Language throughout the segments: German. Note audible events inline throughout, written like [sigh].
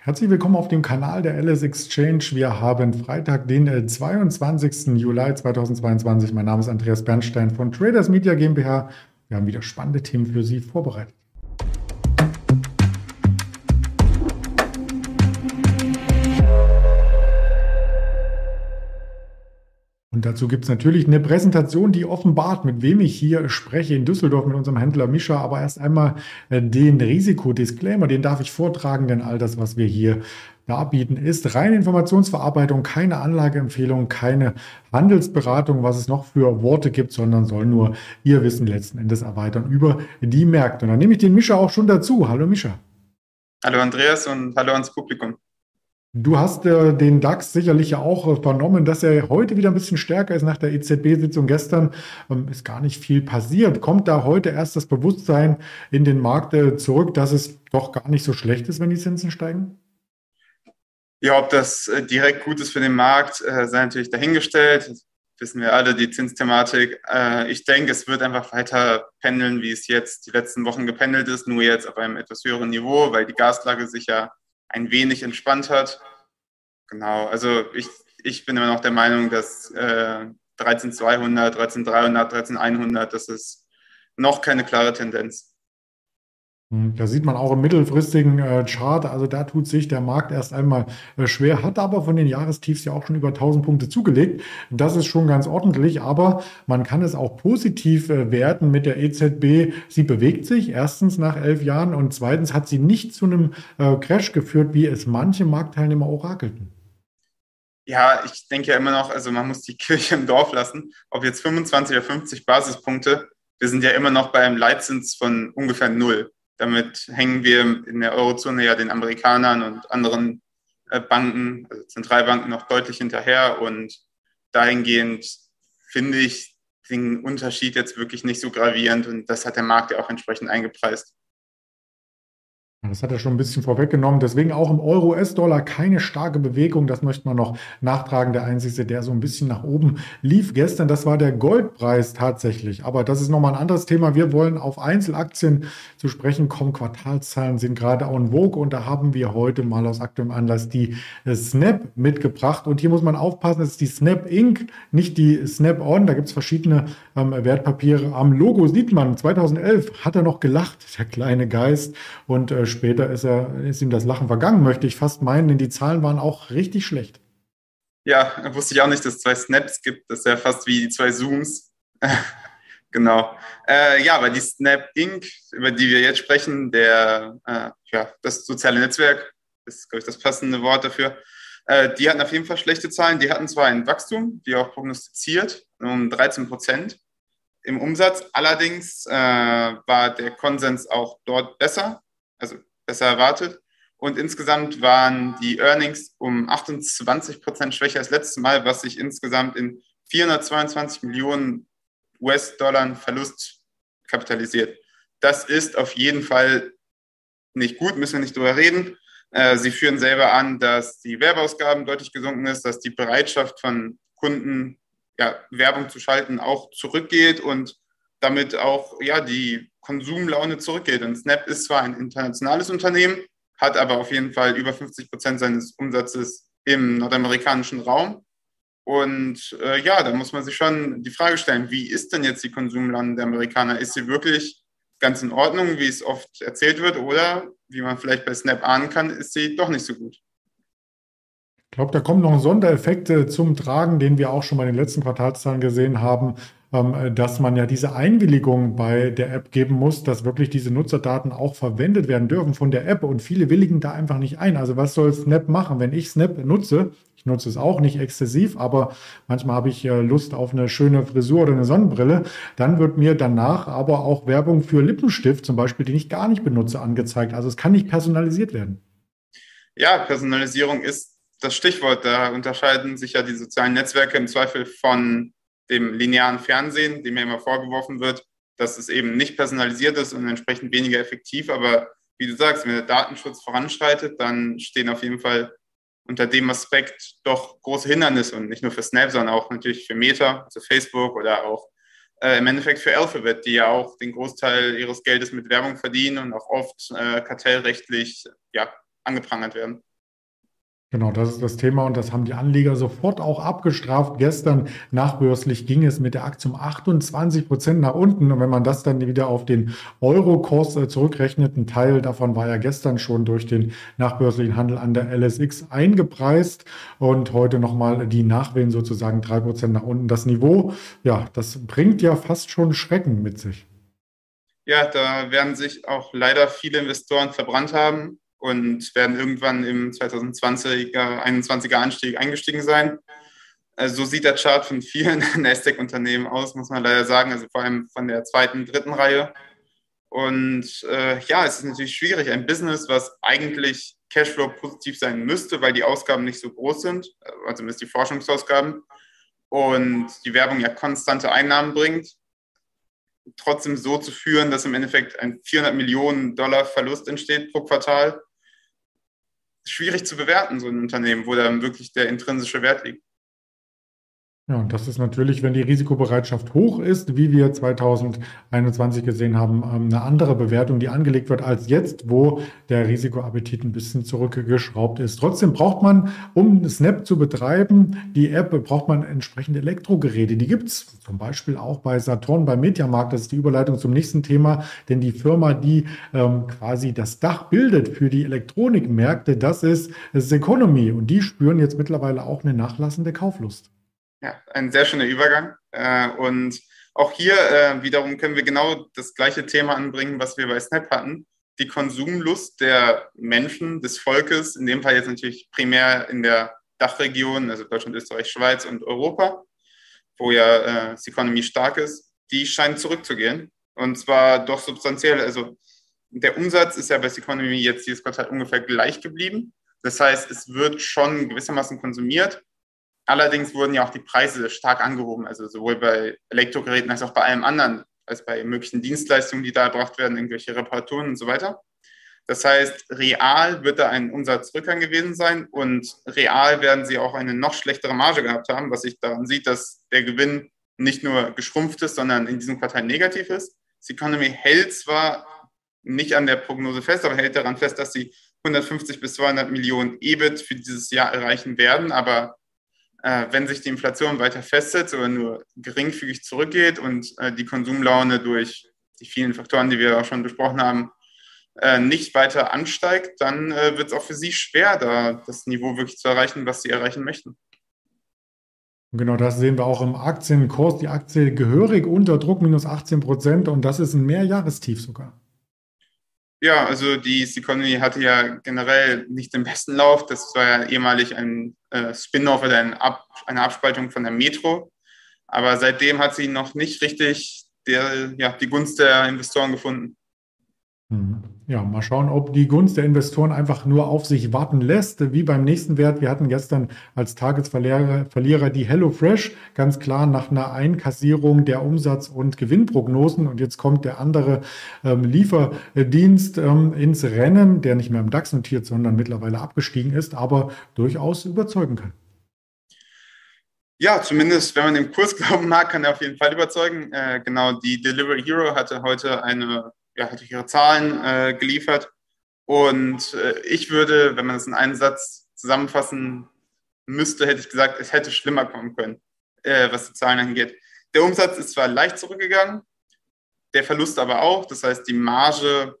Herzlich willkommen auf dem Kanal der LS Exchange. Wir haben Freitag, den 22. Äh, Juli 2022. Mein Name ist Andreas Bernstein von Traders Media GmbH. Wir haben wieder spannende Themen für Sie vorbereitet. Und dazu gibt es natürlich eine Präsentation, die offenbart, mit wem ich hier spreche in Düsseldorf mit unserem Händler Mischa. Aber erst einmal äh, den Risikodisclaimer, den darf ich vortragen, denn all das, was wir hier darbieten, ist reine Informationsverarbeitung, keine Anlageempfehlung, keine Handelsberatung, was es noch für Worte gibt, sondern soll nur Ihr Wissen letzten Endes erweitern über die Märkte. Und dann nehme ich den Mischa auch schon dazu. Hallo Mischa. Hallo Andreas und hallo ans Publikum. Du hast äh, den DAX sicherlich ja auch vernommen, dass er heute wieder ein bisschen stärker ist nach der EZB-Sitzung gestern. Ähm, ist gar nicht viel passiert. Kommt da heute erst das Bewusstsein in den Markt äh, zurück, dass es doch gar nicht so schlecht ist, wenn die Zinsen steigen? Ja, ob das äh, direkt gut ist für den Markt, äh, sei natürlich dahingestellt. Das wissen wir alle, die Zinsthematik. Äh, ich denke, es wird einfach weiter pendeln, wie es jetzt die letzten Wochen gependelt ist, nur jetzt auf einem etwas höheren Niveau, weil die Gaslage sich ja ein wenig entspannt hat. Genau, also ich, ich bin immer noch der Meinung, dass äh, 13200, 13300, 13100, das ist noch keine klare Tendenz. Hm, da sieht man auch im mittelfristigen äh, Chart, also da tut sich der Markt erst einmal äh, schwer, hat aber von den Jahrestiefs ja auch schon über 1000 Punkte zugelegt. Das ist schon ganz ordentlich, aber man kann es auch positiv äh, werten mit der EZB. Sie bewegt sich erstens nach elf Jahren und zweitens hat sie nicht zu einem Crash geführt, wie es manche Marktteilnehmer orakelten. Ja, ich denke ja immer noch, also man muss die Kirche im Dorf lassen. Ob jetzt 25 oder 50 Basispunkte, wir sind ja immer noch bei einem Leitzins von ungefähr null. Damit hängen wir in der Eurozone ja den Amerikanern und anderen äh, Banken, also Zentralbanken, noch deutlich hinterher. Und dahingehend finde ich den Unterschied jetzt wirklich nicht so gravierend. Und das hat der Markt ja auch entsprechend eingepreist. Das hat er schon ein bisschen vorweggenommen. Deswegen auch im Euro-US-Dollar keine starke Bewegung. Das möchte man noch nachtragen. Der einzige, der so ein bisschen nach oben lief gestern, das war der Goldpreis tatsächlich. Aber das ist nochmal ein anderes Thema. Wir wollen auf Einzelaktien zu sprechen kommen. Quartalszahlen sind gerade en vogue und da haben wir heute mal aus aktuellem Anlass die Snap mitgebracht. Und hier muss man aufpassen, es ist die Snap Inc., nicht die Snap On. Da gibt es verschiedene ähm, Wertpapiere. Am Logo sieht man, 2011 hat er noch gelacht, der kleine Geist. Und äh, später ist, er, ist ihm das Lachen vergangen, möchte ich fast meinen, denn die Zahlen waren auch richtig schlecht. Ja, wusste ich auch nicht, dass es zwei Snaps gibt. Das ist ja fast wie die zwei Zooms. [laughs] genau. Äh, ja, aber die Snap Inc., über die wir jetzt sprechen, der, äh, ja, das soziale Netzwerk, ist, glaube ich, das passende Wort dafür. Äh, die hatten auf jeden Fall schlechte Zahlen. Die hatten zwar ein Wachstum, wie auch prognostiziert, um 13 Prozent im Umsatz. Allerdings äh, war der Konsens auch dort besser also besser erwartet. Und insgesamt waren die Earnings um 28 Prozent schwächer als letztes Mal, was sich insgesamt in 422 Millionen US-Dollar Verlust kapitalisiert. Das ist auf jeden Fall nicht gut, müssen wir nicht drüber reden. Äh, sie führen selber an, dass die Werbeausgaben deutlich gesunken ist, dass die Bereitschaft von Kunden, ja, Werbung zu schalten, auch zurückgeht und damit auch ja, die Konsumlaune zurückgeht. Und Snap ist zwar ein internationales Unternehmen, hat aber auf jeden Fall über 50 Prozent seines Umsatzes im nordamerikanischen Raum. Und äh, ja, da muss man sich schon die Frage stellen, wie ist denn jetzt die Konsumlaune der Amerikaner? Ist sie wirklich ganz in Ordnung, wie es oft erzählt wird, oder wie man vielleicht bei Snap ahnen kann, ist sie doch nicht so gut? Ich glaube, da kommen noch Sondereffekte zum Tragen, den wir auch schon bei den letzten Quartalszahlen gesehen haben. Ähm, dass man ja diese Einwilligung bei der App geben muss, dass wirklich diese Nutzerdaten auch verwendet werden dürfen von der App und viele willigen da einfach nicht ein. Also was soll Snap machen, wenn ich Snap nutze? Ich nutze es auch nicht exzessiv, aber manchmal habe ich äh, Lust auf eine schöne Frisur oder eine Sonnenbrille. Dann wird mir danach aber auch Werbung für Lippenstift zum Beispiel, den ich gar nicht benutze, angezeigt. Also es kann nicht personalisiert werden. Ja, Personalisierung ist das Stichwort. Da unterscheiden sich ja die sozialen Netzwerke im Zweifel von dem linearen Fernsehen, dem mir immer vorgeworfen wird, dass es eben nicht personalisiert ist und entsprechend weniger effektiv. Aber wie du sagst, wenn der Datenschutz voranschreitet, dann stehen auf jeden Fall unter dem Aspekt doch große Hindernisse und nicht nur für Snap, sondern auch natürlich für Meta, also Facebook oder auch äh, im Endeffekt für Alphabet, die ja auch den Großteil ihres Geldes mit Werbung verdienen und auch oft äh, kartellrechtlich ja, angeprangert werden. Genau, das ist das Thema und das haben die Anleger sofort auch abgestraft. Gestern nachbörslich ging es mit der Aktie um 28 Prozent nach unten. Und wenn man das dann wieder auf den Euro-Kurs äh, zurückrechnet, ein Teil davon war ja gestern schon durch den nachbörslichen Handel an der LSX eingepreist und heute nochmal die Nachwehen sozusagen drei Prozent nach unten. Das Niveau, ja, das bringt ja fast schon Schrecken mit sich. Ja, da werden sich auch leider viele Investoren verbrannt haben und werden irgendwann im 2020er, 2021er Anstieg eingestiegen sein. Also so sieht der Chart von vielen [laughs] Nasdaq-Unternehmen aus, muss man leider sagen, also vor allem von der zweiten, dritten Reihe. Und äh, ja, es ist natürlich schwierig, ein Business, was eigentlich Cashflow positiv sein müsste, weil die Ausgaben nicht so groß sind, also zumindest die Forschungsausgaben, und die Werbung ja konstante Einnahmen bringt, trotzdem so zu führen, dass im Endeffekt ein 400 Millionen Dollar Verlust entsteht pro Quartal, schwierig zu bewerten, so ein Unternehmen, wo dann wirklich der intrinsische Wert liegt. Ja, und das ist natürlich, wenn die Risikobereitschaft hoch ist, wie wir 2021 gesehen haben, ähm, eine andere Bewertung, die angelegt wird als jetzt, wo der Risikoappetit ein bisschen zurückgeschraubt ist. Trotzdem braucht man, um Snap zu betreiben, die App, braucht man entsprechende Elektrogeräte. Die gibt es zum Beispiel auch bei Saturn, beim Mediamarkt. Das ist die Überleitung zum nächsten Thema, denn die Firma, die ähm, quasi das Dach bildet für die Elektronikmärkte, das ist Seconomy. Und die spüren jetzt mittlerweile auch eine nachlassende Kauflust. Ja, ein sehr schöner Übergang. Äh, und auch hier äh, wiederum können wir genau das gleiche Thema anbringen, was wir bei Snap hatten. Die Konsumlust der Menschen, des Volkes, in dem Fall jetzt natürlich primär in der Dachregion, also Deutschland, Österreich, Schweiz und Europa, wo ja äh, die Economy stark ist, die scheint zurückzugehen. Und zwar doch substanziell. Also der Umsatz ist ja bei Economy jetzt dieses Quartal ungefähr gleich geblieben. Das heißt, es wird schon gewissermaßen konsumiert, Allerdings wurden ja auch die Preise stark angehoben, also sowohl bei Elektrogeräten als auch bei allem anderen, als bei möglichen Dienstleistungen, die da erbracht werden, irgendwelche Reparaturen und so weiter. Das heißt, real wird da ein Umsatzrückgang gewesen sein und real werden sie auch eine noch schlechtere Marge gehabt haben, was sich daran sieht, dass der Gewinn nicht nur geschrumpft ist, sondern in diesem Quartal negativ ist. Die Economy hält zwar nicht an der Prognose fest, aber hält daran fest, dass sie 150 bis 200 Millionen EBIT für dieses Jahr erreichen werden, aber wenn sich die Inflation weiter festsetzt oder nur geringfügig zurückgeht und äh, die Konsumlaune durch die vielen Faktoren, die wir auch schon besprochen haben, äh, nicht weiter ansteigt, dann äh, wird es auch für Sie schwer, da das Niveau wirklich zu erreichen, was Sie erreichen möchten. Genau, das sehen wir auch im Aktienkurs. Die Aktie gehörig unter Druck, minus 18 Prozent und das ist ein Mehrjahrestief sogar. Ja, also die Economy hatte ja generell nicht den besten Lauf. Das war ja ehemalig ein äh, Spin-off oder ein Ab eine Abspaltung von der Metro. Aber seitdem hat sie noch nicht richtig der, ja, die Gunst der Investoren gefunden. Mhm. Ja, mal schauen, ob die Gunst der Investoren einfach nur auf sich warten lässt, wie beim nächsten Wert. Wir hatten gestern als Tagesverlierer Verlierer die HelloFresh, ganz klar nach einer Einkassierung der Umsatz- und Gewinnprognosen. Und jetzt kommt der andere ähm, Lieferdienst ähm, ins Rennen, der nicht mehr im DAX notiert, sondern mittlerweile abgestiegen ist, aber durchaus überzeugen kann. Ja, zumindest wenn man dem Kurs glauben mag, kann er auf jeden Fall überzeugen. Äh, genau, die Delivery Hero hatte heute eine ja, hat ihre Zahlen äh, geliefert. Und äh, ich würde, wenn man das in einen Satz zusammenfassen müsste, hätte ich gesagt, es hätte schlimmer kommen können, äh, was die Zahlen angeht. Der Umsatz ist zwar leicht zurückgegangen, der Verlust aber auch. Das heißt, die Marge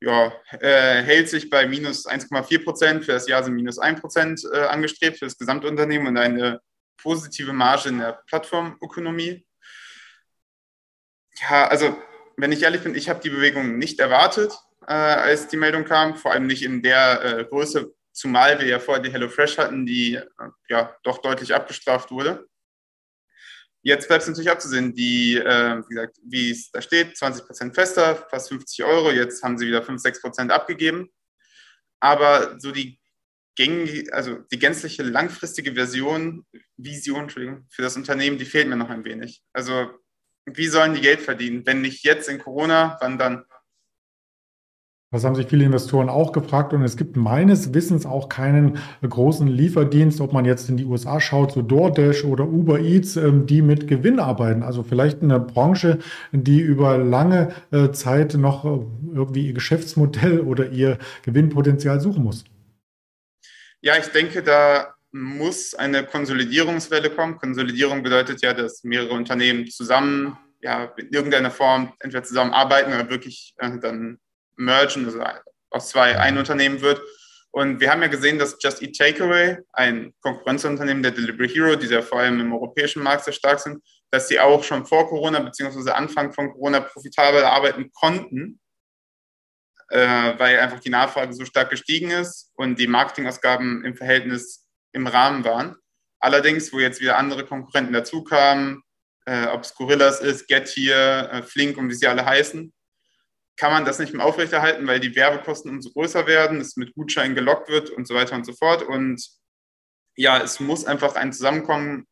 ja, äh, hält sich bei minus 1,4 Prozent. Für das Jahr sind minus 1 Prozent äh, angestrebt für das Gesamtunternehmen und eine positive Marge in der Plattformökonomie. Ja, also wenn ich ehrlich bin, ich habe die Bewegung nicht erwartet, äh, als die Meldung kam, vor allem nicht in der äh, Größe, zumal wir ja vorher die HelloFresh hatten, die äh, ja doch deutlich abgestraft wurde. Jetzt bleibt es natürlich abzusehen, die, äh, wie gesagt, wie es da steht, 20 Prozent fester, fast 50 Euro, jetzt haben sie wieder 5, 6 Prozent abgegeben. Aber so die gängige, also die gänzliche langfristige Version, Vision, Entschuldigung, für das Unternehmen, die fehlt mir noch ein wenig. Also wie sollen die Geld verdienen? Wenn nicht jetzt in Corona, wann dann? Das haben sich viele Investoren auch gefragt und es gibt meines Wissens auch keinen großen Lieferdienst, ob man jetzt in die USA schaut, so DoorDash oder Uber Eats, ähm, die mit Gewinn arbeiten. Also vielleicht eine Branche, die über lange äh, Zeit noch äh, irgendwie ihr Geschäftsmodell oder ihr Gewinnpotenzial suchen muss. Ja, ich denke, da muss eine Konsolidierungswelle kommen. Konsolidierung bedeutet ja, dass mehrere Unternehmen zusammen, ja, in irgendeiner Form entweder zusammenarbeiten oder wirklich äh, dann mergen, also aus zwei ein Unternehmen wird. Und wir haben ja gesehen, dass Just Eat Takeaway, ein Konkurrenzunternehmen der Delivery Hero, die ja vor allem im europäischen Markt sehr stark sind, dass sie auch schon vor Corona bzw. Anfang von Corona profitabel arbeiten konnten, äh, weil einfach die Nachfrage so stark gestiegen ist und die Marketingausgaben im Verhältnis im Rahmen waren. Allerdings, wo jetzt wieder andere Konkurrenten dazukamen, äh, ob es Gorillas ist, Getir, äh, Flink und wie sie alle heißen, kann man das nicht mehr aufrechterhalten, weil die Werbekosten umso größer werden, es mit Gutscheinen gelockt wird und so weiter und so fort. Und ja, es muss einfach ein Zusammenkommen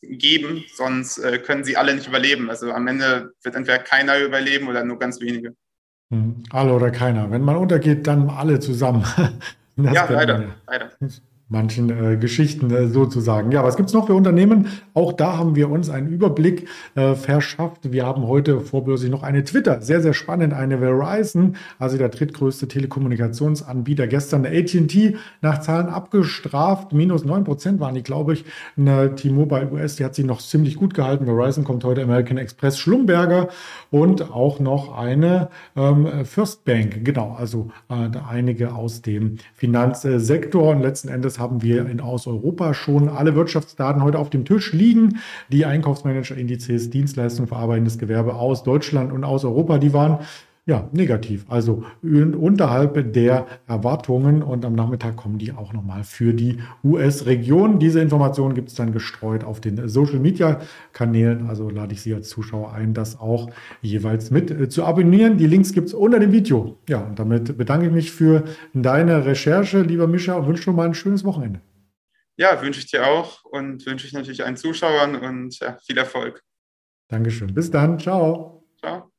geben, sonst äh, können sie alle nicht überleben. Also am Ende wird entweder keiner überleben oder nur ganz wenige. Hm, alle oder keiner. Wenn man untergeht, dann alle zusammen. [laughs] Ja, leider, leider [laughs] manchen äh, Geschichten äh, sozusagen. Ja, was gibt's noch für Unternehmen? Auch da haben wir uns einen Überblick äh, verschafft. Wir haben heute vorbörslich noch eine Twitter, sehr, sehr spannend, eine Verizon, also der drittgrößte Telekommunikationsanbieter. Gestern eine AT&T nach Zahlen abgestraft, minus neun Prozent waren die, glaube ich. Eine T-Mobile US, die hat sich noch ziemlich gut gehalten. Verizon kommt heute American Express Schlumberger und auch noch eine ähm, First Bank, genau, also äh, einige aus dem Finanzsektor und letzten Endes haben wir in aus Europa schon alle Wirtschaftsdaten heute auf dem Tisch liegen. Die Einkaufsmanager-Indizes, Dienstleistungen, verarbeitendes Gewerbe aus Deutschland und aus Europa, die waren ja, negativ, also unterhalb der Erwartungen und am Nachmittag kommen die auch nochmal für die US-Region. Diese Informationen gibt es dann gestreut auf den Social-Media-Kanälen, also lade ich Sie als Zuschauer ein, das auch jeweils mit äh, zu abonnieren. Die Links gibt es unter dem Video. Ja, und damit bedanke ich mich für deine Recherche, lieber Mischa, und wünsche schon mal ein schönes Wochenende. Ja, wünsche ich dir auch und wünsche ich natürlich allen Zuschauern und ja, viel Erfolg. Dankeschön. Bis dann. Ciao. Ciao.